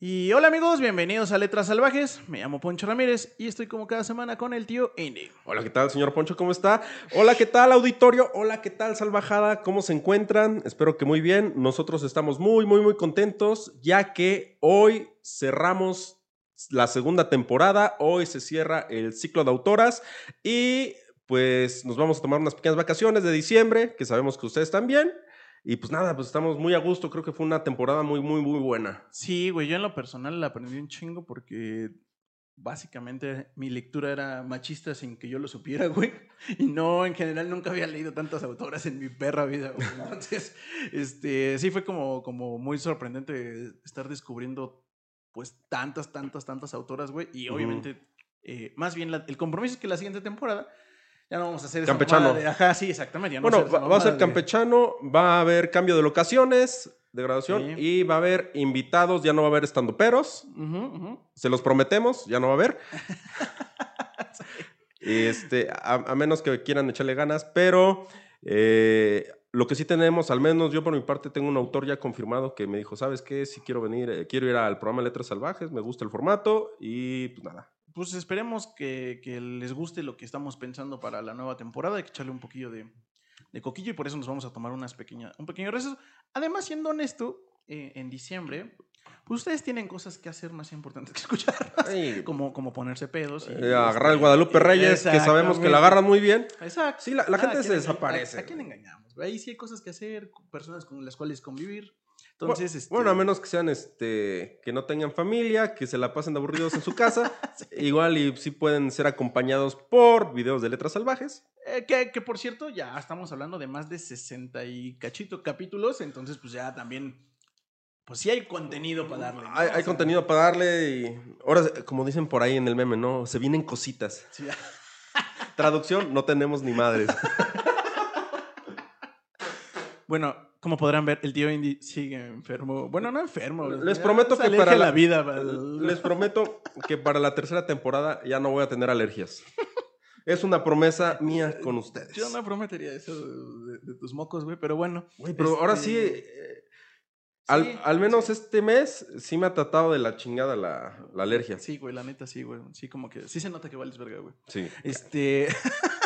Y hola amigos, bienvenidos a Letras Salvajes. Me llamo Poncho Ramírez y estoy como cada semana con el tío Indy. Hola, ¿qué tal, señor Poncho? ¿Cómo está? Hola, ¿qué tal, auditorio? Hola, ¿qué tal, salvajada? ¿Cómo se encuentran? Espero que muy bien. Nosotros estamos muy, muy, muy contentos, ya que hoy cerramos la segunda temporada. Hoy se cierra el ciclo de autoras y pues nos vamos a tomar unas pequeñas vacaciones de diciembre, que sabemos que ustedes también. Y pues nada, pues estamos muy a gusto. Creo que fue una temporada muy, muy, muy buena. Sí, güey, yo en lo personal la aprendí un chingo porque básicamente mi lectura era machista sin que yo lo supiera, güey. Y no, en general nunca había leído tantas autoras en mi perra vida, güey. Entonces, este, sí fue como, como muy sorprendente estar descubriendo pues tantas, tantas, tantas autoras, güey. Y obviamente, eh, más bien la- el compromiso es que la siguiente temporada ya no vamos a hacer Campechano. ajá, sí, exactamente. ya no Bueno, va, va a ser de- campechano, va a haber cambio de locaciones de graduación Sí. y va a haber invitados, ya no va a haber estandoperos. Ujú. Se los prometemos, ya no va a haber. este, a, a menos que quieran echarle ganas, pero eh, lo que sí tenemos, al menos yo por mi parte tengo un autor ya confirmado que me dijo, ¿sabes qué? Si quiero venir, eh, quiero ir al programa Letras Salvajes, me gusta el formato y pues nada. Pues esperemos que, que les guste lo que estamos pensando para la nueva temporada. Hay que echarle un poquillo de, de coquillo y por eso nos vamos a tomar unas pequeñas, un pequeño receso. Además, siendo honesto, eh, en diciembre, pues ustedes tienen cosas que hacer más importantes que escuchar. Como, como ponerse pedos. y, eh, agarrar el este, Guadalupe Reyes, que sabemos que lo agarran muy bien. Exacto. Sí, la, la Ah, gente ¿a se desaparece. ¿A, a quién engañamos? Ahí sí hay cosas que hacer, personas con las cuales convivir. Entonces, este, Bueno, a menos que sean este que no tengan familia, que se la pasen de aburridos en su casa, igual y sí pueden ser acompañados por videos de letras salvajes. Eh, que, que, por cierto, ya estamos hablando de más de 60 y cachito capítulos, entonces pues ya también, pues sí hay contenido para darle. ¿no? Hay, contenido para darle y ahora, como dicen por ahí en el meme, ¿no? Se vienen cositas. sí, Traducción, no tenemos ni madres. bueno, como podrán ver, el tío Indy sigue enfermo. Bueno, no enfermo. Les prometo que para la, la- vida. val- Les prometo que para la tercera temporada ya no voy a tener alergias. Es una promesa mía con ustedes. Yo no prometería eso de, de tus mocos, güey, pero bueno. Güey, pero ahora sí, Este, eh, al, sí, al menos sí. este mes sí me ha tratado de la chingada la, la alergia. Sí, güey, la neta sí, güey. Sí, como que sí se nota que vales verga, güey. Sí. Este.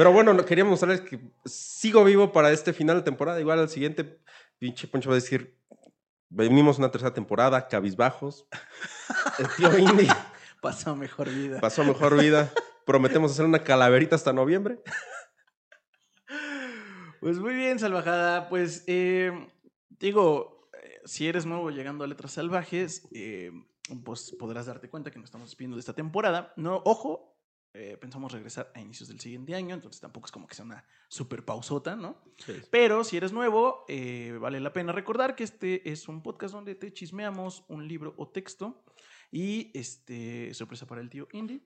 Pero bueno, no- quería mostrarles que sigo vivo para este final de temporada. Igual al siguiente, pinche Poncho va a decir, venimos una tercera temporada, cabizbajos. El tío Indy pasó mejor vida. pasó mejor vida. Prometemos hacer una calaverita hasta noviembre. Pues muy bien, salvajada. Pues eh, digo, eh, si eres nuevo llegando a Letras Salvajes, eh, pues podrás darte cuenta que nos estamos despidiendo de esta temporada. No, ojo, eh, pensamos regresar a inicios del siguiente año, entonces tampoco es como que sea una super pausota, ¿no? Pero si eres nuevo, eh, vale la pena recordar que este es un podcast donde te chismeamos un libro o texto. Y este, sorpresa para el tío Indy.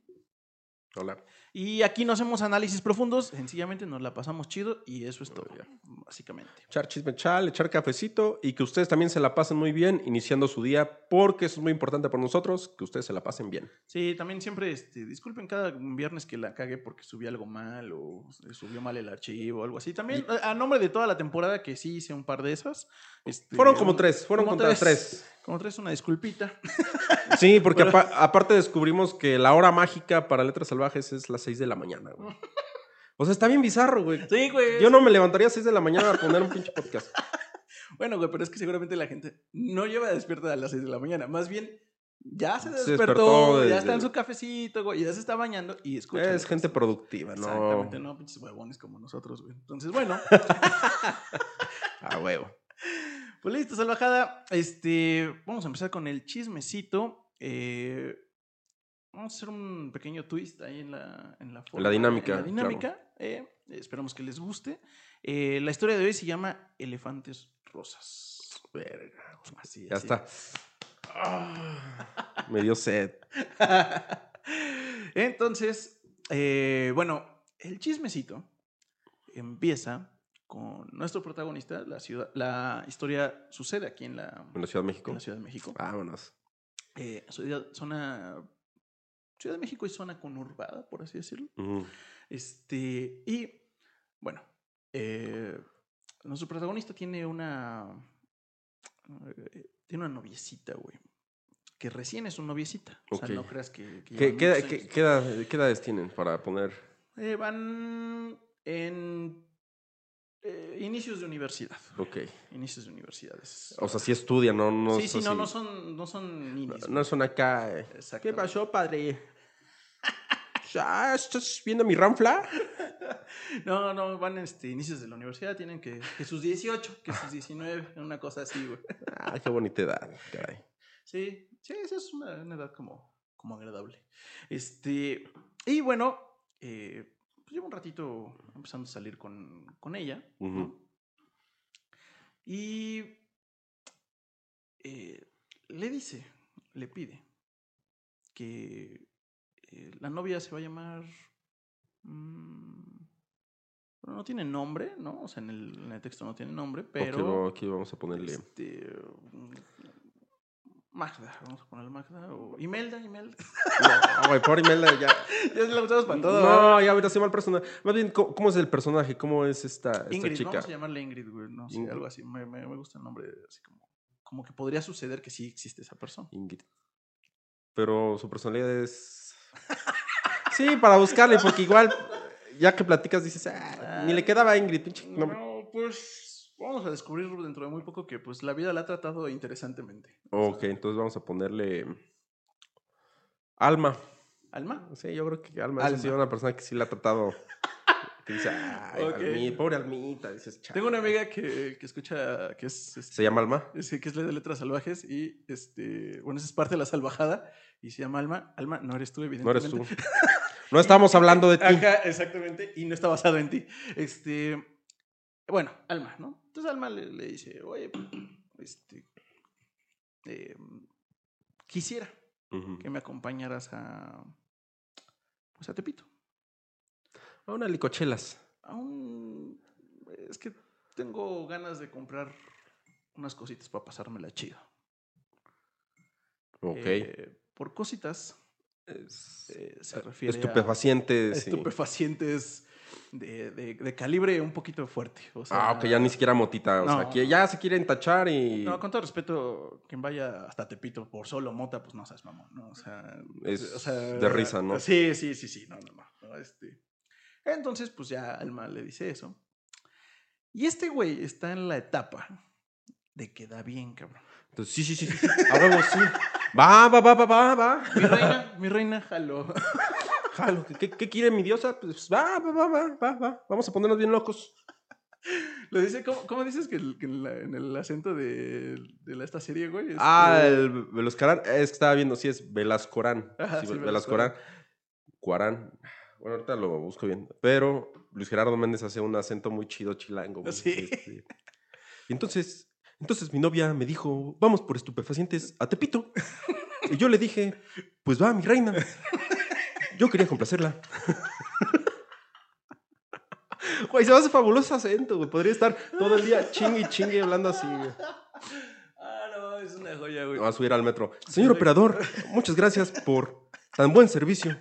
Hola. Y aquí no hacemos análisis profundos, sencillamente nos la pasamos chido y eso es todo, básicamente. Echar chisme chal, echar cafecito y que ustedes también se la pasen muy bien iniciando su día, porque eso es muy importante para nosotros, que ustedes se la pasen bien. Sí, también siempre, este, disculpen cada viernes que la cagué porque subí algo mal o subió mal el archivo o algo así. También a a nombre de toda la temporada que sí hice un par de esas. este, Fueron como un- tres, fueron como tres. Como tres, una disculpita. Sí, porque Pero- aparte descubrimos que la hora mágica para Letras Salvajes es las 6 de la mañana, güey. O sea, está bien bizarro, güey. Sí, güey. Yo no me levantaría a 6 de la mañana a poner un pinche podcast. Bueno, güey, pero es que seguramente la gente no lleva despierta a las 6 de la mañana. Más bien, ya se Se despertó, ya está en su cafecito, güey, ya se está bañando y escucha. Es gente productiva, ¿no? Exactamente, no, pinches huevones como nosotros, güey. Entonces, bueno, A huevo. pues listo, salvajada. Este, vamos a empezar con el chismecito. Eh, vamos a hacer un pequeño twist ahí en la, en la, forma- dinámica, en la dinámica. eh, esperamos que les guste. Eh, la historia de hoy se llama Elefantes Rosas. Verga. Así, Ya así. está. Ah, me dio sed. Entonces, eh, bueno, el chismecito empieza con nuestro protagonista. La, ciudad, la historia sucede aquí en la, En la Ciudad de México. en la Ciudad de México. Vámonos. Eh, zona. Ciudad de México es zona conurbada, por así decirlo. Este, y bueno, eh, nuestro protagonista tiene una. eh, tiene una noviecita, güey. que recién es un noviecita. O sea, no creas que... que ¿Qué, llevan qué, muchos qué- años. qué edad- qué edades tienen para poner? Eh, van en eh, inicios de universidad. Ok. Inicios de universidades. O sea, sí estudian, no, no sí, sí, no, no son, no son ninis. No son acá. ¿Qué pasó, padre? Ah, ¿Estás viendo mi ranfla? No, no, van este, inicios de la universidad, tienen que, que sus 18, que sus 19, una cosa así, güey. Ah, qué bonita edad, caray. Sí, sí, esa es una, una edad como, como agradable. Este, y bueno, eh, pues llevo un ratito empezando a salir con, con ella. Y eh, le dice, le pide que eh, la novia se va a llamar... mm, bueno, no tiene nombre, ¿no? O sea, en el, en el texto no tiene nombre, pero... Ok, no, aquí vamos a ponerle. Este, mm, Magda, vamos a ponerle Magda. O Imelda, Imelda. No, güey, por Imelda ya. ya la usamos para todo. No, ya ahorita se llama el personaje. Más bien, ¿cómo, cómo es el personaje? ¿Cómo es esta, esta Ingrid, chica? vamos a llamarle Ingrid, güey. No sé, Ingrid. algo así. Me, me, me gusta el nombre, así como, como que podría suceder que sí existe esa persona. Ingrid. Pero su personalidad es. Sí, para buscarle, porque igual, ya que platicas, dices, ah, ni le quedaba a Ingrid, pinche. No, nombre". pues vamos a descubrir dentro de muy poco que pues la vida la ha tratado interesantemente. Ok, entonces vamos a ponerle. Alma. ¿Alma? Sí, yo creo que Alma, Alma. es una persona que sí la ha tratado. Que dice, ay, Ok. Almi- pobre Almita. Dices, Tengo una amiga que, que escucha, que es... este, ¿Se llama Alma? que es de letras salvajes y este bueno esa es parte de la salvajada y se llama Alma Alma no eres tú No evidentemente eres tú. No estamos hablando de ti. Ajá, exactamente y no está basado en ti este bueno Alma no entonces Alma le, le dice oye este eh, quisiera que me acompañaras a pues a Tepito A una licochelas. aún es que tengo ganas de comprar unas cositas para pasármela chido Ok. Eh, por cositas Es- eh, se refiere a Estupefacientes. sí. estupefacientes de, de- de calibre un poquito fuerte. o sea, Ah, ok, ya ni siquiera motita. O sea, que ya se quieren tachar y. No, con todo respeto, quien vaya hasta Tepito por solo mota, pues no seas mamón, ¿no? O sea, Es o sea, de risa, ¿no? Sí, sí, sí, sí, no, no, no. no, este. Entonces, pues ya Alma le dice eso. Y este güey está en la etapa de que da bien, cabrón. Entonces, sí, sí, sí. sí. Huevo, sí. Va, va, va, va, va, va. Mi reina, mi reina, jalo. Jalo, ¿qué, qué quiere mi diosa? Pues va, va, va, va, va, va. Vamos a ponernos bien locos. Lo dice, ¿cómo, cómo dices que, el- que en, la- en el acento de, de la- esta serie, güey? Este, Ah, el Velascorán. Es que estaba viendo, sí, es Velascorán. Ajá, Sí, sí, Velascorán. Cuarán. Bueno, ahorita lo busco bien. Pero Luis Gerardo Méndez hace un acento muy chido chilango. güey. Sí. Este, Y entonces, entonces mi novia me dijo, vamos por estupefacientes a Tepito. Y yo le dije, pues va, mi reina. Yo quería complacerla. Güey, se me hace fabuloso acento, güey. Podría estar todo el día chingue y chingue hablando así, güey. Ah, no, es una joya, güey. Voy a subir al metro. Señor operador, muchas gracias por tan buen servicio.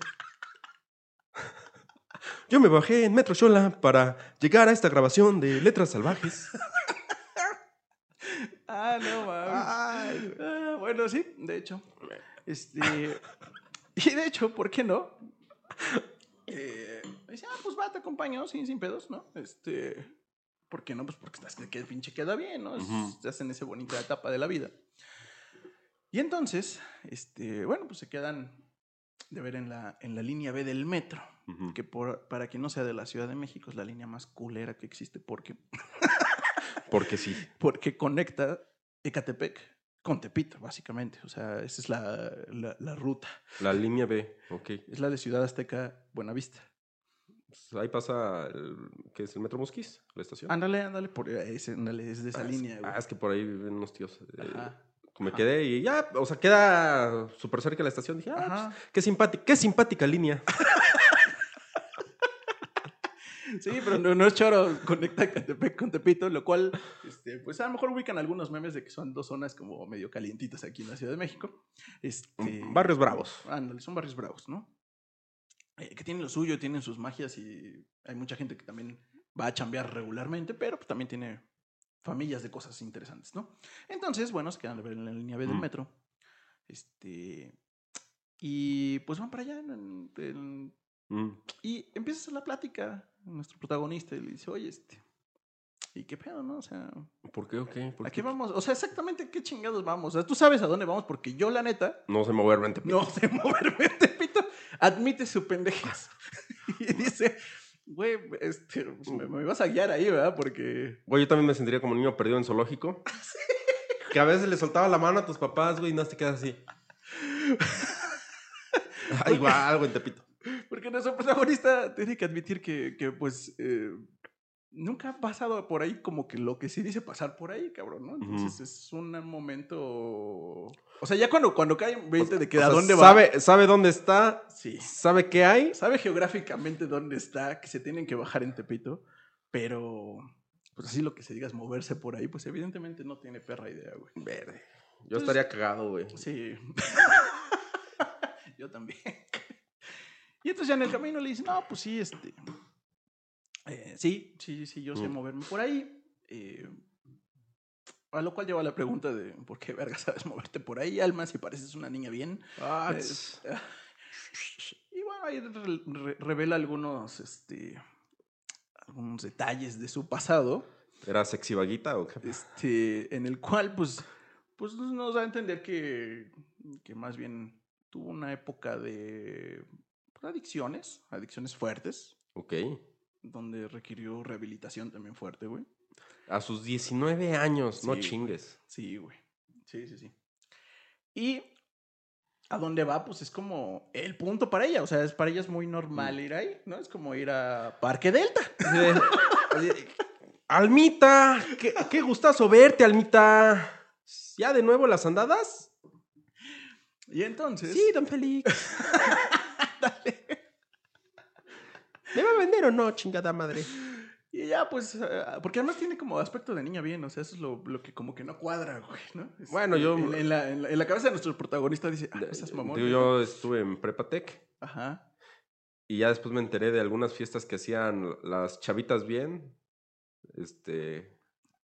Yo me bajé en Metro Xola para llegar a esta grabación de Letras Salvajes. Ah, no, mames. Ah, bueno, sí, de hecho. Este. Y de hecho, ¿por qué no? Eh, dice, ah, pues va, te acompaño, sin, sin pedos, ¿no? Este. ¿Por qué no? Pues porque estás que, que pinche queda bien, ¿no? Es- Ujú. Estás en esa bonita etapa de la vida. Y entonces, este, bueno, pues se quedan de ver en la, en la línea B del metro, que por, para quien no sea de la Ciudad de México es la línea más culera que existe porque Porque sí. porque conecta Ecatepec con Tepito, básicamente. O sea, esa es la, la- la ruta. La línea B, ok. Es la de Ciudad Azteca, Buenavista. Pues ahí pasa, el, ¿qué es el Metro Mosquís? La estación. Ándale, ándale, por ándale, es de esa Ah, es- línea, güey. Ah, es que por ahí viven unos tíos. eh, Ajá. me ajá. quedé y ya, o sea, queda súper cerca de la estación. Dije, ah, pues, qué simpática, qué simpática línea. Sí, pero no, no es choro, conecta Ecatepec con Tepito, lo cual, este, pues a lo mejor ubican algunos memes de que son dos zonas como medio calientitas aquí en la Ciudad de México. Este, Barrios bravos. Ándale, son barrios bravos, ¿no? Eh, que tienen lo suyo, tienen sus magias y hay mucha gente que también va a chambear regularmente, pero pues también tiene familias de cosas interesantes, ¿no? Entonces, bueno, se quedan a ver en la línea B del Mm. metro. Este. Y pues van para allá. en- en- Mm. y empieza a la plática. Nuestro protagonista y le dice, oye, este. ¿Y qué pedo, no? O sea, ¿Por qué o qué? ¿Por ¿a qué? vamos? O sea, exactamente qué chingados vamos. O sea, tú sabes a dónde vamos porque yo, la neta, No sé moverme en Tepito. no sé moverme de pito, admite su pendejez. y dice, güey, este, pues, me, me vas a guiar ahí, ¿verdad? Porque Güey, yo también me sentiría como niño perdido en zoológico. Que a veces le soltaba la mano a tus papás, güey, y no te quedas así. Ah, igual, güey, en Tepito. Porque nuestro protagonista tiene que admitir que, que, pues, eh, nunca ha pasado por ahí como que lo que sí dice pasar por ahí, cabrón, ¿no? Entonces es un momento... O sea, ya cuando, cuando cae en 20 de que a sea, dónde va... sabe, sabe dónde está, Sí. sabe qué hay. Sabe geográficamente dónde está, que se tienen que bajar en Tepito, pero... Pues así lo que se diga es moverse por ahí, pues evidentemente no tiene perra idea, güey. Verde. Yo estaría cagado, güey. Sí. Yo también. Y entonces ya en el camino le dice, no, pues sí, este. eh, sí, sí, sí, yo sé Mm. moverme por ahí. eh, a lo cual lleva la pregunta de por qué verga sabes moverte por ahí, Alma, si pareces una niña bien. Ah, tss. y bueno, ahí re- re- revela algunos, este, algunos detalles de su pasado, ¿Era sexy vaguita o qué? este, en el cual, pues, pues nos da a entender que, que más bien tuvo una época de adicciones, adicciones fuertes, Ok. donde requirió rehabilitación también fuerte, güey. A sus 19 años, no chingues. Sí, güey. Sí, sí, sí. Y a dónde va, pues es como el punto para ella. O sea, es, para ella es muy normal ir ahí, ¿no? Es como ir a Parque Delta. Almita, qué, qué gustazo verte, Almita. ¿Ya de nuevo las andadas? Y entonces. Sí, don Félix. ¿Me va a vender o no, chingada madre? Y ya, pues, eh, porque además tiene como aspecto de niña bien, o sea, eso es lo, lo que como que no cuadra, güey, ¿no? Es- Bueno, yo- En, en la, en la- en la cabeza de nuestro protagonista dice, ah, esas mamón. Digo, yo estuve en Prepatec Ajá. y ya después me enteré de algunas fiestas que hacían las chavitas bien, este,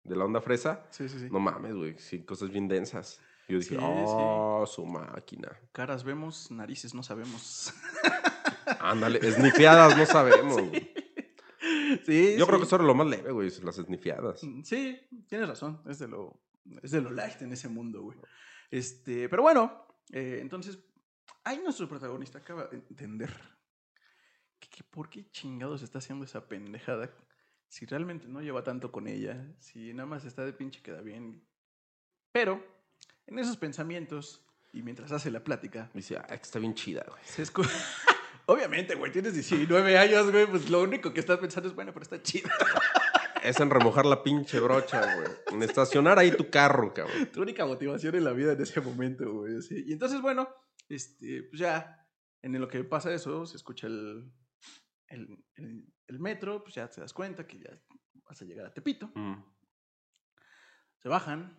de la onda fresa. Sí, sí, sí. No mames, güey, sí, cosas bien densas. Y yo dije, Sí, oh, su máquina. Caras vemos, narices no sabemos. Ándale, esnifiadas, no sabemos. sí, Yo creo que eso era lo más leve, güey, las esnifiadas. Mm, Sí, tienes razón. Es de lo, es de lo light en ese mundo, güey. Este, pero bueno, eh, entonces, ahí nuestro protagonista acaba de entender que, que por qué chingados está haciendo esa pendejada si realmente no lleva tanto con ella, si nada más está de pinche queda bien. Pero, en esos pensamientos, y mientras hace la plática, Dice, ah, está bien chida, güey. se escucha... Obviamente, güey, tienes 19 años, güey, pues lo único que estás pensando es, bueno, pero está chida. Es en remojar la pinche brocha, güey. En estacionar ahí tu carro, cabrón. tu única motivación en la vida en ese momento, güey. Y entonces, bueno, este, pues ya, en lo que pasa eso, se escucha el, el, el- el metro, pues ya te das cuenta que ya vas a llegar a Tepito. Mm. Se bajan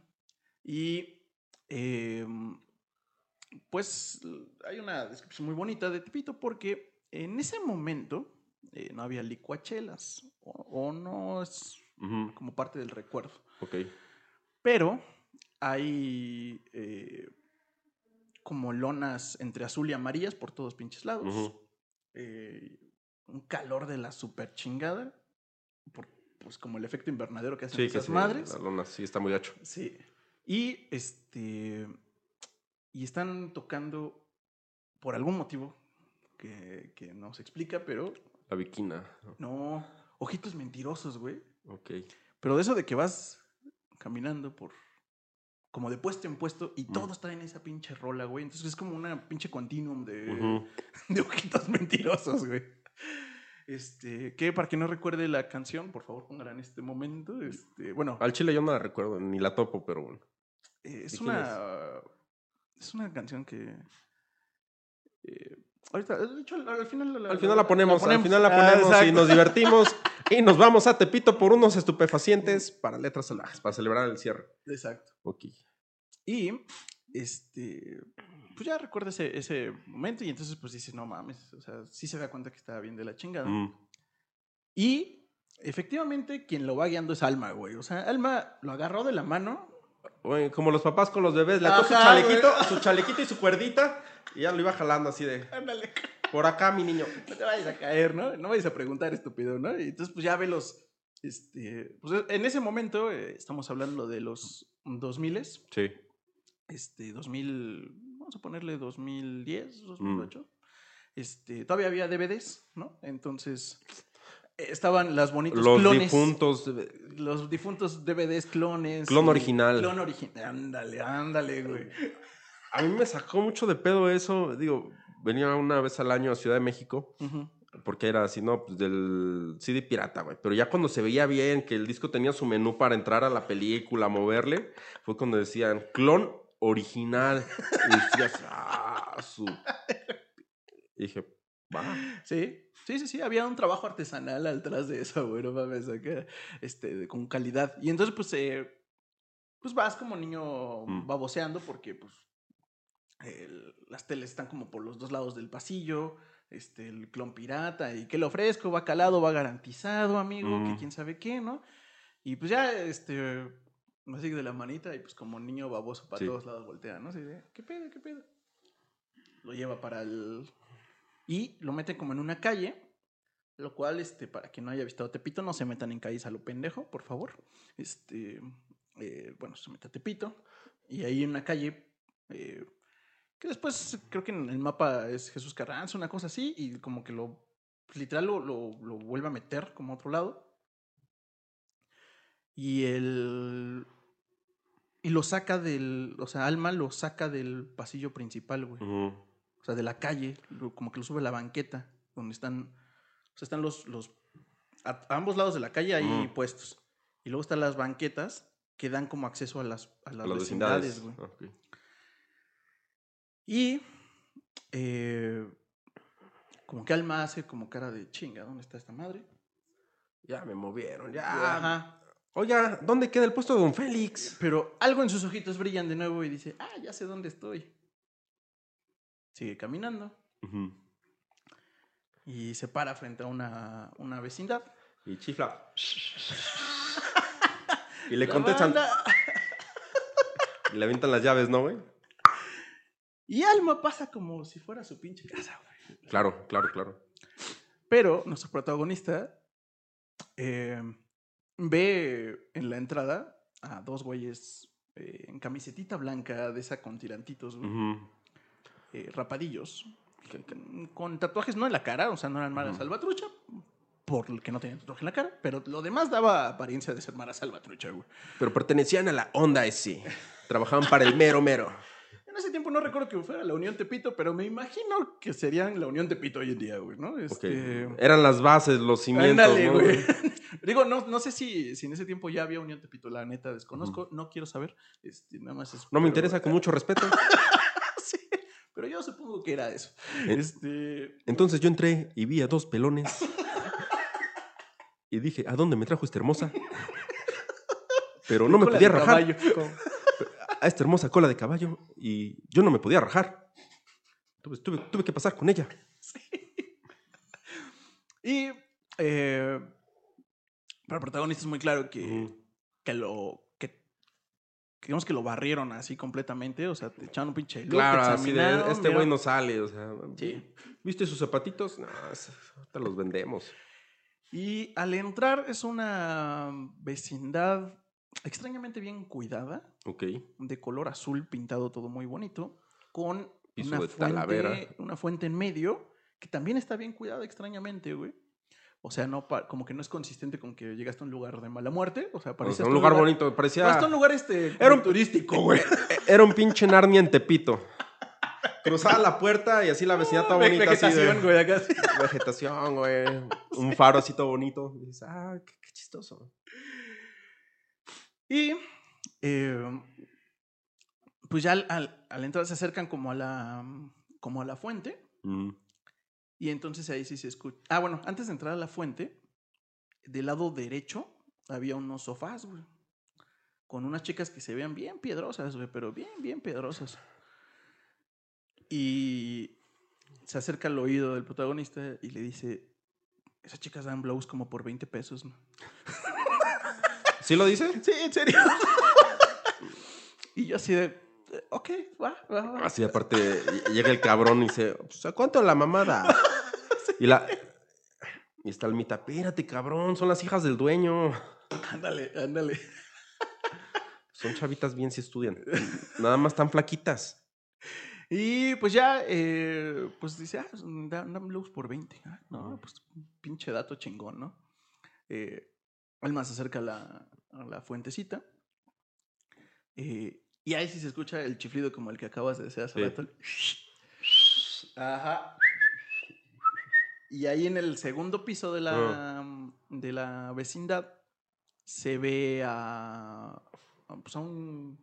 y, em, pues, hay una descripción muy bonita de Tepito porque en ese momento eh, no había licuachelas o, o no es como parte del recuerdo. Ok. Pero hay eh, como lonas entre azul y amarillas por todos pinches lados. Eh, un calor de la super chingada. Por, pues como el efecto invernadero que hacen Sí, que esas sí, madres. La lona sí está muy gacho. Sí. Y este. Y están tocando por algún motivo que, que no se explica, pero La viquina. no. Ojitos mentirosos, güey. Ok. Pero de eso de que vas caminando por. Como de puesto en puesto y Mm. todos traen esa pinche rola, güey. Entonces es como una pinche continuum de, de ojitos mentirosos, güey. Este, que para quien no recuerde la canción, por favor póngala en este momento. Este, bueno, Al chile yo no la recuerdo, ni la topo, pero bueno. eh, es ¿de quién una. Es una canción que. eh, ahorita, de hecho, al, al final la, Al final la ponemos, al final la Ah, ponemos y exacto. nos divertimos y nos vamos a Tepito por unos estupefacientes para letras salvajes, para celebrar el cierre. Exacto. Ok. Y este, pues ya recuerda ese, ese momento y entonces pues dice, no mames, o sea, sí se da cuenta que estaba bien de la chingada. Mm. Y efectivamente quien lo va guiando es Alma, güey. O sea, Alma lo agarró de la mano como los papás con los bebés, le ató su chalequito, güey. su chalequito y su cuerdita y ya lo iba jalando así de, Ándale. por acá, mi niño. No te vayas a caer, ¿no? No vayas a preguntar, estúpido, ¿no? Y entonces, pues ya ve los. Este, pues en ese momento, eh, estamos hablando de los 2000 Sí. este, 2000, vamos a ponerle 2010, 2008. Este, todavía había DVDs, ¿no? Entonces, estaban las bonitos Los clones. difuntos. Los difuntos DVDs clones. Clon y- original. Clon original. Ándale, ándale, güey. A mí me sacó mucho de pedo eso. Digo, venía una vez al año a Ciudad de México. Porque era así, ¿no? Pues del CD pirata, güey. Pero ya cuando se veía bien, que el disco tenía su menú para entrar a la película, moverle, fue cuando decían clon original. Y decías, ah, su. Y dije, va. Sí, sí, sí, sí, había un trabajo artesanal atrás de eso, güey, no mames, acá, este, con calidad. Y entonces, pues, eh, pues vas como niño Mm. baboseando porque, pues, el- las teles están como por los dos lados del pasillo, este, el clon pirata, y que le ofrezco, va calado, va garantizado, amigo, que Mm. quién sabe qué, ¿no? Y pues ya, este, me sigue de la manita y pues como niño baboso para Sí. todos lados voltea, ¿no? Así de, ¿qué pedo, qué pedo? Lo lleva para el... Y lo mete como en una calle, lo cual, este, para quien no haya visitado Tepito, no se metan en calles a lo pendejo, por favor. Este, eh, bueno, se mete a Tepito, y ahí en una calle, eh, que después creo que en el mapa es Jesús Carranza, una cosa así, y como que lo, literal lo, lo, vuelve a meter como a otro lado. Y el... Y lo saca del, o sea, Alma lo saca del pasillo principal, güey. Sea, de la calle, como que lo sube a la banqueta, donde están, o sea, están los, los, a, ambos lados de la calle hay puestos. Y luego están las banquetas que dan como acceso a las, a las, A las vecindades, güey. Ah. Y eh, como que Alma hace como cara de chinga, ¿dónde está esta madre? Ya me movieron, ya. Ajá. Oiga, ¿dónde queda el puesto de Don Félix? Pero algo en sus ojitos brillan de nuevo y dice, ah, ya sé dónde estoy. Sigue caminando y se para frente a una, una vecindad. Y chifla. y le contestan. Y le avientan las llaves, ¿no, güey? Y Alma pasa como si fuera su pinche casa, güey. Claro, claro, claro. Pero nuestro protagonista eh, ve en la entrada a dos güeyes eh, en camisetita blanca de esa con tirantitos, güey. Eh, rapadillos, que- que- con tatuajes no en la cara, o sea, no eran Mara Ujú. Salvatrucha, porque no tenían tatuaje en la cara, pero lo demás daba apariencia de ser Mara Salvatrucha, güey. Pero pertenecían a la onda ese. Trabajaban para el mero mero. En ese tiempo no recuerdo que fuera la Unión Tepito, pero me imagino que serían la Unión Tepito hoy en día, güey, ¿no? Este... Eran las bases, los cimientos. Ándale, ¿no? güey. Digo, no, no sé si, si en ese tiempo ya había Unión Tepito, la neta desconozco, no quiero saber. Este, nada más es- No me interesa, con mucho respeto. Sí, pero yo supongo que era eso. Este, Entonces yo entré y vi a dos pelones. Y dije, ¿a dónde me trajo esta hermosa? Pero no me podía rajar. caballo. A esta hermosa cola de caballo. Y yo no me podía rajar. Entonces tuve, tuve que pasar con ella. Y eh, para el protagonista es muy claro que, que lo. Digamos que lo barrieron así completamente. O sea, te echaron un pinche look, Claro, te así de, este güey no sale. O sea, Sí. ¿viste sus zapatitos? No, ahorita los vendemos. Y al entrar es una vecindad extrañamente bien cuidada. Ok. de color azul pintado todo muy bonito, con Piso una de fuente, talavera. una fuente en medio que también está bien cuidada extrañamente, güey. O sea, no como que no es consistente con que llegaste a un lugar de mala muerte. O sea, sea, hasta un lugar bonito. Parecía. No, hasta un lugar este, Era un- turístico, güey. Era un pinche Narnia en Tepito. Cruzaba la puerta y así la vecindad toda Ve- bonita. así de- vegetación, güey, acá. Vegetación, güey. Un faro así todo bonito. Y dices, ah, qué, qué chistoso. Y eh, pues ya al, al- al entrar se acercan como a la como a la fuente Mm, y entonces ahí sí se escucha. Ah, bueno, antes de entrar a la fuente, del lado derecho había unos sofás, güey. Con unas chicas que se vean bien piedrosas, güey, pero bien, bien piedrosas. Y se acerca al oído del protagonista y le dice, esas chicas dan blows como por 20 pesos, ¿no? ¿Sí lo dice? Sí, en serio. Y yo así de, ok, va, va, va. Así aparte ll- llega el cabrón y dice, pues, ¿a cuánto la mamada? Y la... Y está el mita, espérate, cabrón, son las hijas del dueño. Ándale, ándale. Son chavitas bien si estudian. Nada más tan flaquitas. Y pues ya, eh, pues dice, ah, pues, da- dame luz por 20. Ah, no, pues pinche dato chingón, ¿no? Eh, Alma se acerca a la, a la fuentecita. eh, y ahí sí se escucha el chiflido como el que acabas de decir hace Sí. rato. Ajá. Y ahí en el segundo piso de la, de la vecindad se ve a, a, pues a un...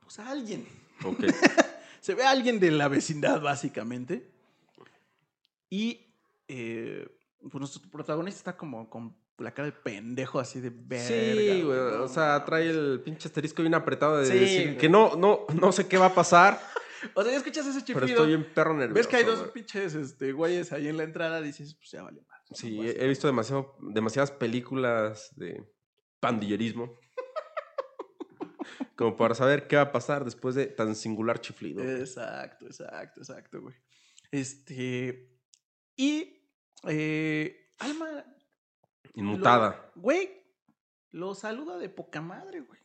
Pues a alguien. Ok. Se ve a alguien de la vecindad, básicamente. Y eh, pues nuestro protagonista está como con la cara de pendejo, así de verga. Sí, güey. O sea, trae el pinche asterisco bien apretado de Sí, decir güey. que no, no, no sé qué va a pasar, O sea, ya escuchas ese pero chiflido. estoy en perro nervioso. Ves que hay dos güey. pinches este, güeyes ahí en la entrada, dices, pues ya vale más. Sí, he he visto demasiado, demasiadas películas de pandillerismo. Como para saber qué va a pasar después de tan singular chiflido. Exacto, exacto, exacto, güey. Este. Y. eh, Alma. Inmutada. lo- Güey. Lo saluda de poca madre, güey.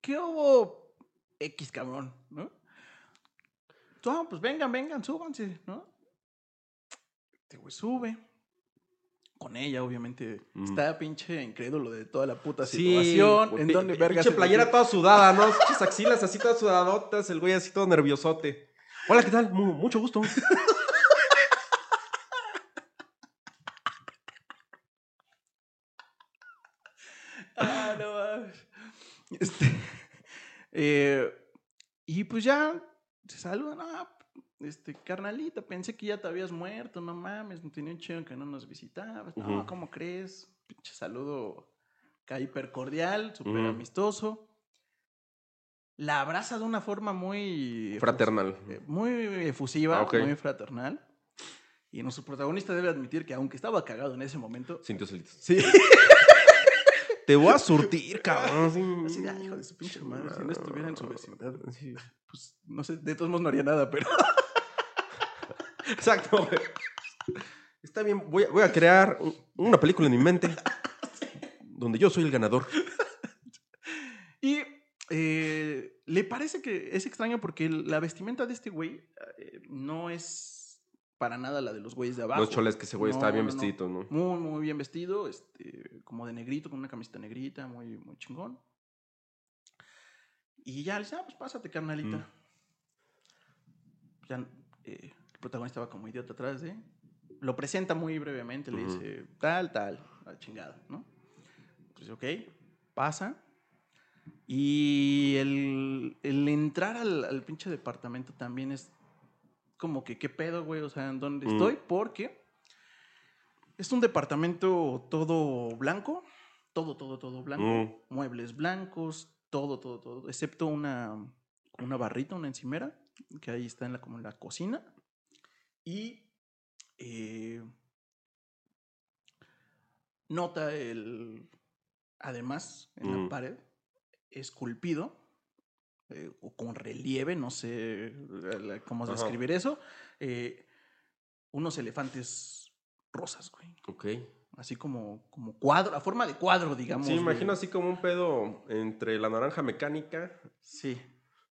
¿Qué hubo? X cabrón, ¿no? No, pues vengan, vengan, súbanse, ¿no? Este güey sube. Con ella, obviamente. Ujú. Está pinche incrédulo de toda la puta situación. en donde verga Pinche playera toda sudada, ¿no? Pinches axilas así todas sudadotas, el güey así todo nerviosote. Hola, ¿qué tal? Mu- mucho gusto. Ah, no mames. Este, eh, y pues ya se saludan. Ah, este, carnalita, pensé que ya te habías muerto, no mames, me tenía un chido que no nos visitabas. No. ¿cómo crees? Pinche saludo acá hiper cordial, súper amistoso. La abraza de una forma muy... Fraternal. eh, Muy efusiva, Ah, muy fraternal. Y nuestro protagonista debe admitir que aunque estaba cagado en ese momento... Sintió solitos. Sí. Te voy a surtir, cabrón. sí. Así de, "Ah, hijo de su pinche madre, si no estuviera en su vecindad, Sí. pues no sé, de todos modos no haría nada, pero. Exacto, güey. Está bien, voy a, voy a crear un- una película en mi mente donde yo soy el ganador. Y eh, le parece que es extraño porque la vestimenta de este güey eh, no es para nada la de los güeyes de abajo. Los choles que ese güey está No, bien no, no. Muy, muy bien vestido, este, como de negrito, con una camiseta negrita, muy, muy chingón. Y ya le dice, ah, pues pásate, carnalita. Mm. Ya, eh, el protagonista va como idiota atrás de. Lo presenta muy brevemente, le dice, tal, tal, la chingada, ¿no? Pues ok, pasa. Y el, el entrar al, al pinche departamento también es como que, ¿qué pedo, güey? O sea, ¿en dónde Mm. estoy? Porque es un departamento todo blanco, todo, todo, todo blanco, Mm. muebles blancos, todo, todo, todo, excepto una, una barrita, una encimera, que ahí está en la, como en la cocina. Y eh, nota el, además, en Mm. la pared, esculpido, eh, o con relieve, no sé cómo Ajá. describir eso, eh, unos elefantes rosas, güey. Ok. Así como, como cuadro, a forma de cuadro, digamos. Sí, güey. imagino así como un pedo entre la naranja mecánica. Sí.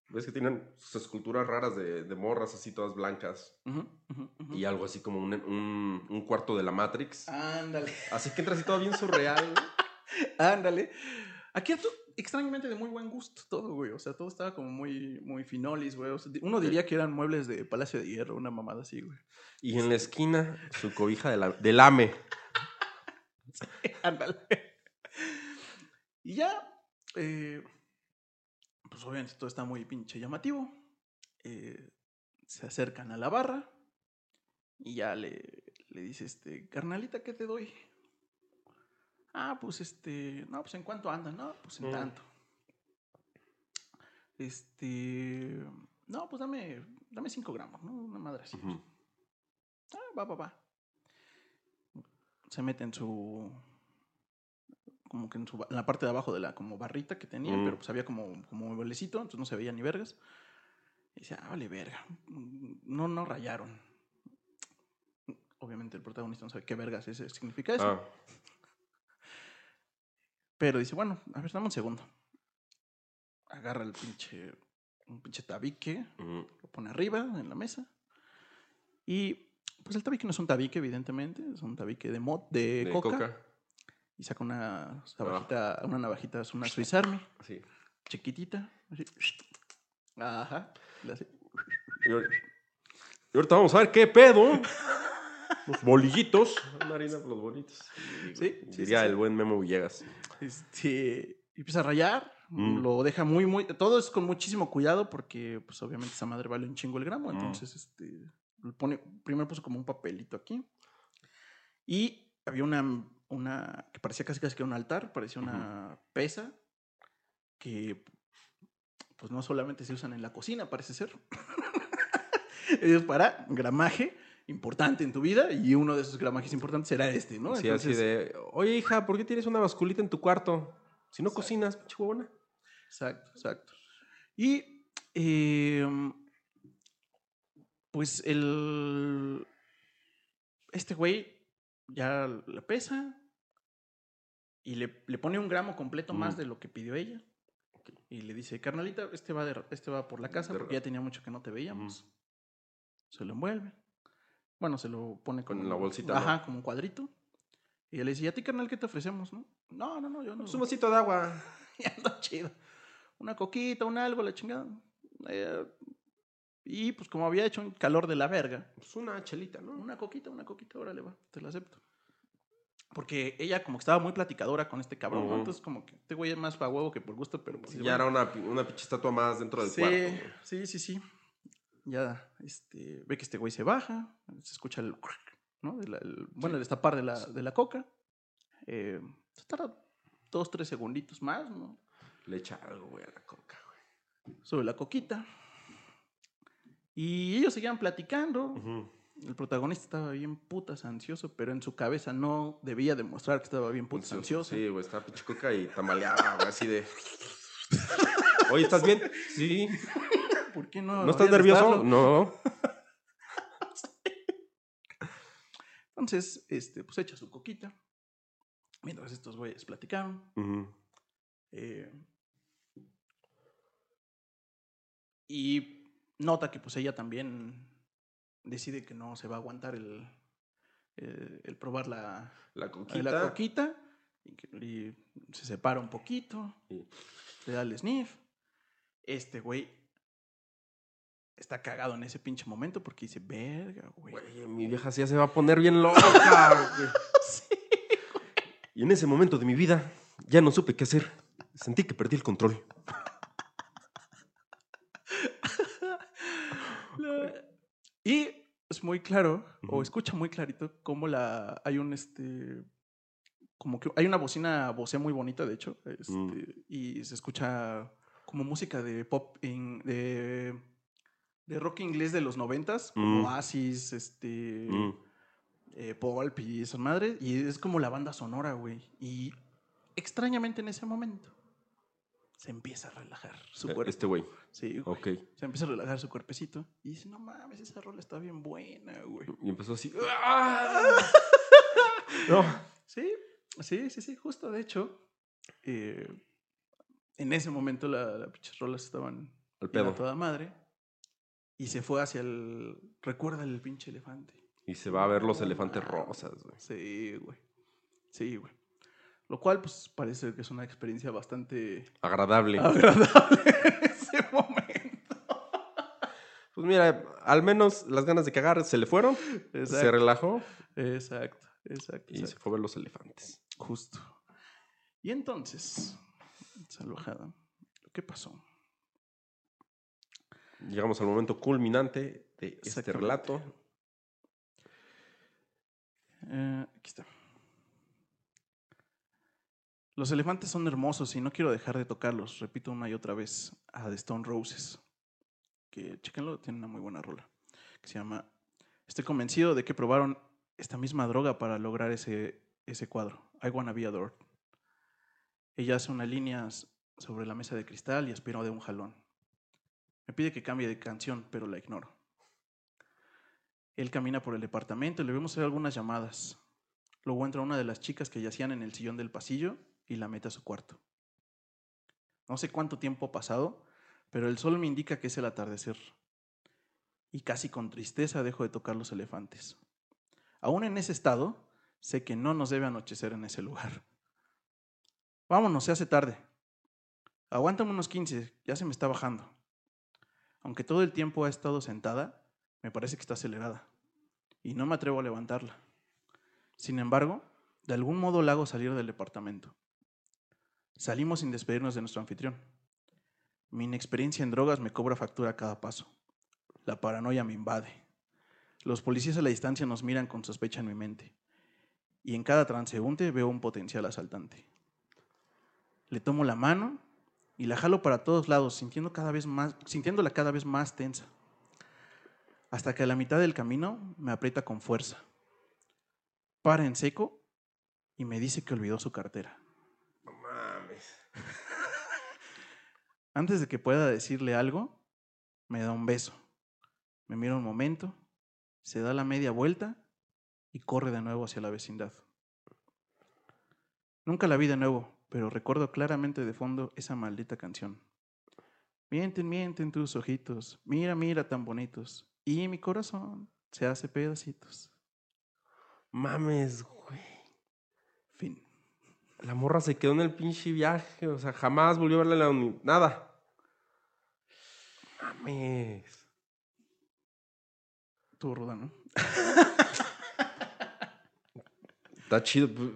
Ves que tienen sus esculturas raras de, de morras así todas blancas. Y algo así como un, un- un cuarto de la Matrix. Ándale, Así que entra así todo bien surreal. ándale. Aquí esto, extrañamente de muy buen gusto todo, güey. O sea, todo estaba como muy, muy finolis, güey. O sea, uno diría que eran muebles de Palacio de Hierro, una mamada así, güey. Y en la esquina, su cobija de la, del AME. Ándale. Y ya, eh, pues obviamente todo está muy pinche llamativo. Eh, se acercan a la barra y ya le, le dice, este, carnalita, ¿qué te doy? Ah, pues este, no, pues en cuánto andan, no, pues en Mm. tanto. Este, no, pues dame, dame 5 gramos, ¿no? Una madre así. Ah, va, va, va. Se mete en su. como que en, su en la parte de abajo de la como barrita que tenía, Mm. pero pues había como, como un mueblecito, entonces no se veía ni vergas. Y decía, ah, vale, verga. No, no rayaron. Obviamente el protagonista no sabe qué vergas ese significa eso. Ah, Pero dice, bueno, a ver, dame un segundo. Agarra el pinche, un pinche tabique, lo pone arriba en la mesa. Y pues el tabique no es un tabique, evidentemente, es un tabique de mod, de, De coca, coca. Y saca una navajita, una navajita, es una Swiss Army, Sí. chiquitita. así. Ajá. y ahorita vamos a ver qué pedo. Los bolillitos. Una harina por los bolitos. Sí, sí, Diría sí, sí. el buen Memo Villegas. Este, y empieza a rayar, Mm. lo deja muy, muy, todo es con muchísimo cuidado porque, pues, obviamente esa madre vale un chingo el gramo, Mm. entonces, este, lo pone, primero puso como un papelito aquí y había una, una, que parecía casi casi que un altar, parecía una pesa que, pues, no solamente se usan en la cocina, parece ser, es para gramaje importante en tu vida y uno de esos gramajes importantes será este, ¿no? Sí, así de, oye hija, ¿por qué tienes una basculita en tu cuarto? Si no cocinas, huevona. Exacto, exacto. Y em, pues el este güey ya le pesa y le, le pone un gramo completo más Mm. de lo que pidió ella. Y le dice, carnalita, este va, de- este va por la casa De porque ya tenía mucho que no te veíamos. Mm. Se lo envuelve. Bueno, se lo pone Con la bolsita, como un cuadrito. Y le dice, ¿y a ti, carnal, qué te ofrecemos? No, no, no, no yo no. Pues un vasito de agua. Ya anda chido. Una coquita, un algo, la chingada. Eh, y pues como había hecho un calor de la verga, Pues una chelita, ¿no? una coquita, una coquita, órale va, te la acepto. Porque ella como que estaba muy platicadora con este cabrón. Entonces como que este güey es más pa' huevo que por gusto, pero pues... Sí, ya bueno, era una, una pinche estatua más dentro del sí, cuarto. sí, sí, sí. Ya, este, ve que este güey se baja, se escucha el... bueno, el destapar de la, de la coca. Eh, se tarda dos, tres segunditos más, ¿no? Le echa algo, güey, a la coca, güey. Sube la coquita. Y ellos seguían platicando. Ujú. El protagonista estaba bien putas ansioso, pero en su cabeza no debía demostrar que estaba bien putas ansioso. Sí, güey, estaba pinche coca y tambaleaba, güey, así de... Oye, ¿estás bien? Sí. ¿Por qué no? ¿No estás nervioso? No. Entonces, este, pues echa su coquita. Mientras estos güeyes platicaron. Eh, y nota que pues ella también decide que no se va a aguantar el, el, el probar la, La coquita. la coquita y, se separa un poquito, le da el sniff. Este güey está cagado en ese pinche momento porque dice, verga, güey. Güey, mi vieja sí ya se va a poner bien loca, güey. Y en ese momento de mi vida ya no supe qué hacer. Sentí que perdí el control. La- Y es muy claro, o escucha muy clarito, cómo la hay un este como que hay una bocina vocea muy bonita, de hecho, este, Mm. y se escucha como música de pop in- de de rock inglés de los noventas, como Mm. Oasis, este Mm. eh, Pulp y esa madre, y es como la banda sonora, güey. Y extrañamente en ese momento se empieza a relajar su Eh, cuerpo. Este güey. Sí, güey. Ok. Se empieza a relajar su cuerpecito y dice, no mames, esa rola está bien buena, güey. Y empezó así. ¡ah! No. Sí, sí, sí, sí, justo, de hecho, eh, en ese momento la- las pinches rolas estaban Al pedo. toda madre y se fue hacia el, recuerda el pinche elefante. Y se va a ver los elefantes rosas, güey. Sí, güey. Sí, güey. Lo cual, pues, parece que es una experiencia bastante Agradable. agradable en ese momento. Pues mira, al menos las ganas de cagar se le fueron. Se Exacto, relajó exacto, exacto. y se fue a ver los elefantes. Justo. Y entonces, salvajada, ¿qué pasó? Llegamos al momento culminante de este relato. Eh, aquí está. Los elefantes son hermosos y no quiero dejar de tocarlos. Repito una y otra vez a The Stone Roses. Que chequenlo, tiene una muy buena rola. Que se llama Estoy convencido de que probaron esta misma droga para lograr ese, ese cuadro. I wanna be adored. Ella hace una línea sobre la mesa de cristal y aspiro de un jalón. Me pide que cambie de canción, pero la ignoro. Él camina por el departamento y le vemos hacer algunas llamadas. Luego entra una de las chicas que yacían en el sillón del pasillo y la mete a su cuarto. No sé cuánto tiempo ha pasado, pero el sol me indica que es el atardecer. Y casi con tristeza dejo de tocar los elefantes. Aún en ese estado, sé que no nos debe anochecer en ese lugar. Vámonos, se hace tarde. Aguántame unos 15, ya se me está bajando. Aunque todo el tiempo ha estado sentada, me parece que está acelerada. Y no me atrevo a levantarla. Sin embargo, de algún modo la hago salir del departamento. Salimos sin despedirnos de nuestro anfitrión. Mi inexperiencia en drogas me cobra factura a cada paso. La paranoia me invade. Los policías a la distancia nos miran con sospecha en mi mente. Y en cada transeúnte veo un potencial asaltante. Le tomo la mano y la jalo para todos lados, sintiendo cada vez más, sintiéndola cada vez más tensa. Hasta que a la mitad del camino me aprieta con fuerza. Para en seco y me dice que olvidó su cartera. No mames. Antes de que pueda decirle algo, me da un beso. Me mira un momento, se da la media vuelta y corre de nuevo hacia la vecindad. Nunca la vi de nuevo, pero recuerdo claramente de fondo esa maldita canción. Mienten, mienten tus ojitos, mira, mira tan bonitos, y mi corazón se hace pedacitos. Mames, güey. Fin. La morra se quedó en el pinche viaje, o sea, jamás volvió a verla en la uni- Nada. Mames. Estuvo ruda, ¿no? Está chido. pues.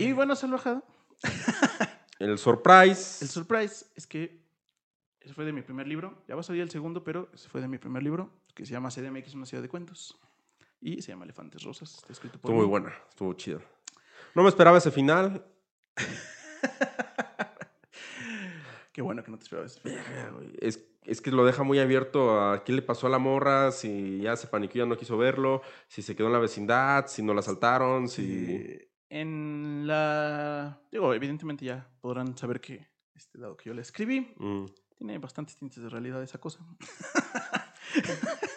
Y bueno, salvajada. El surprise. El surprise es que ese fue de mi primer libro. Ya va a salir el segundo, pero ese fue de mi primer libro, que se llama CDMX, una ciudad de cuentos. Y se llama Elefantes Rosas. Está escrito por Estuvo muy buena, estuvo chido. No me esperaba ese final. Qué bueno que no te esperabas. Es, es que lo deja muy abierto a qué le pasó a la morra, si ya se paniquó y ya no quiso verlo, si se quedó en la vecindad, si no la asaltaron, si... En la. Digo, evidentemente ya podrán saber que, este, dado que yo la escribí, Mm. tiene bastantes tintes de realidad esa cosa.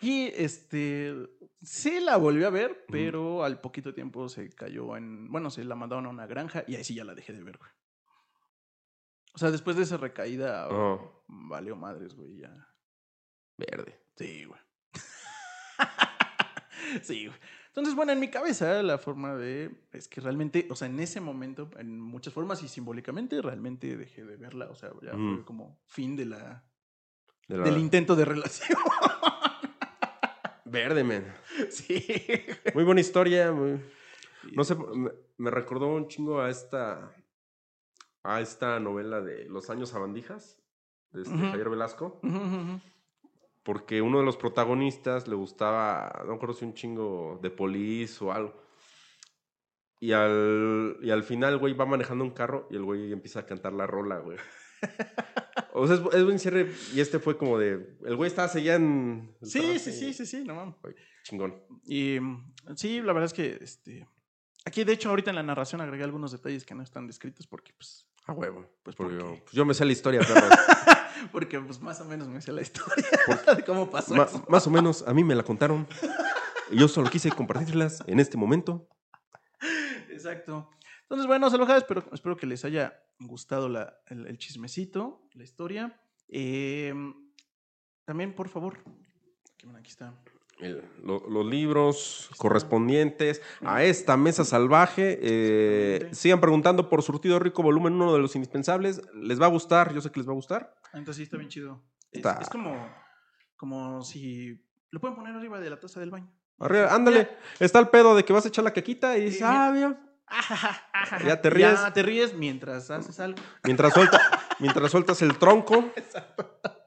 y este. Sí la volví a ver, pero al poquito tiempo se cayó en. Bueno, se la mandaron a una granja y ahí sí ya la dejé de ver, güey. O sea, después de esa recaída, Oh, valió madres, güey, ya. verde. Sí, güey. sí, güey. Entonces, bueno, en mi cabeza la forma de... Es que realmente, o sea, en ese momento, en muchas formas y simbólicamente, realmente dejé de verla. O sea, ya fue como fin de la, De la- del intento de relación. Verde, man. sí. Muy buena historia. muy- No sé, me, me recordó un chingo a esta... A esta novela de Los años sabandijas, de este. Javier Velasco. Ujú. Porque uno de los protagonistas le gustaba, no acuerdo si un chingo de polis o algo. Y al, y al final, güey, va manejando un carro y el güey empieza a cantar la rola, güey. O sea, es, es buen cierre. Y este fue como de. El güey estaba seguía en. Sí, sí, sí, sí, sí, no mames. Chingón. Y mm, sí, la verdad es que este... Aquí, de hecho, ahorita en la narración agregué algunos detalles que no están descritos porque, pues, A huevo. Pues, porque ¿por yo, pues yo me sé la historia, perro. Porque pues más o menos me sé la historia de cómo pasó Ma- eso. más o menos, a mí me la contaron. Yo solo quise compartirlas en este momento. Exacto. Entonces, bueno, alojadas, espero, espero que les haya gustado la- el, el chismecito, la historia. Eh, también, por favor, aquí, bueno, aquí está. El- lo- los libros correspondientes a esta mesa salvaje. eh, sigan preguntando por Surtido Rico, volumen uno de los indispensables. ¿Les va a gustar? Yo sé que les va a gustar. Entonces sí está bien chido. Es, Está. es como, como si lo pueden poner arriba de la taza del baño. Arriba, ándale. Está el pedo de que vas a echar la caquita y dices, Sí, ah, mira. Ya te ríes. Ya te ríes mientras haces algo. Mientras, suelta, mientras sueltas el tronco.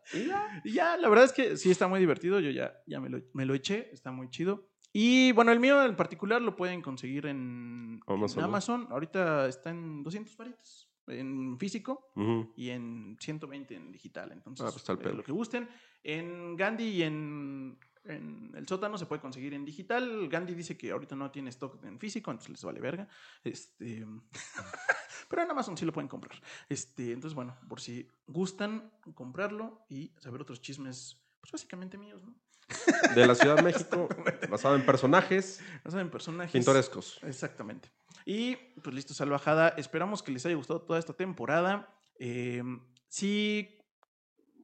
Y ya, la verdad es que sí está muy divertido. Yo ya, ya me, lo, me lo eché, está muy chido. Y bueno, el mío en particular lo pueden conseguir en en Amazon. Ahorita está en 200 varitos en físico Ujú. y en 120 en digital. Entonces, Ah, pues eh, lo que gusten. En Gandhi y en, en el sótano se puede conseguir en digital. Gandhi dice que ahorita no tiene stock en físico, entonces les vale verga. Este, pero en Amazon sí lo pueden comprar. Este, entonces, bueno, por si gustan comprarlo y saber otros chismes, pues básicamente míos, ¿no? De la Ciudad de México, basado en personajes No saben personajes. pintorescos. Exactamente. Y pues listo, salvajada. Esperamos que les haya gustado toda esta temporada. Eh, si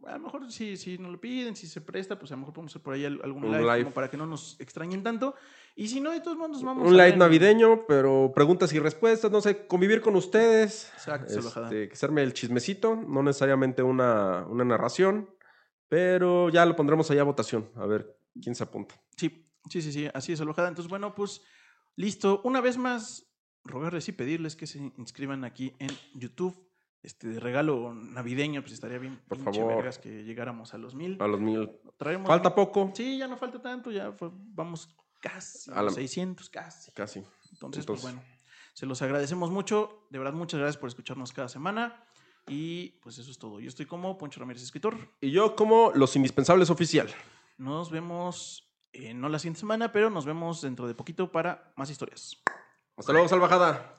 a lo mejor si, si nos lo piden, si se presta, pues a lo mejor podemos hacer por ahí al- algún live, live. como para que no nos extrañen tanto. Y si no, de todos modos nos vamos Un a ver- navideño, pero preguntas y respuestas, no sé, convivir con ustedes. Exacto. Este, que hacerme el chismecito, no necesariamente una, una narración, pero ya lo pondremos allá a votación, a ver quién se apunta. Sí, sí, sí, sí, así es, alojada. Entonces, bueno, pues listo. Una vez más, rogarles y pedirles que se inscriban aquí en YouTube. Este de regalo navideño, pues estaría bien. Por favor. vergas que llegáramos a los mil. A los mil. Traemos Falta poco, Sí, ya no falta tanto, ya fue- vamos casi A la- los 600, casi. casi. Entonces, pues bueno, se los agradecemos mucho. De verdad, muchas gracias por escucharnos cada semana. Y pues eso es todo. Yo estoy como Poncho Ramírez, escritor. Y yo como los indispensables oficial. Nos vemos, eh, no la siguiente semana, pero nos vemos dentro de poquito para más historias. Hasta luego, salvajada.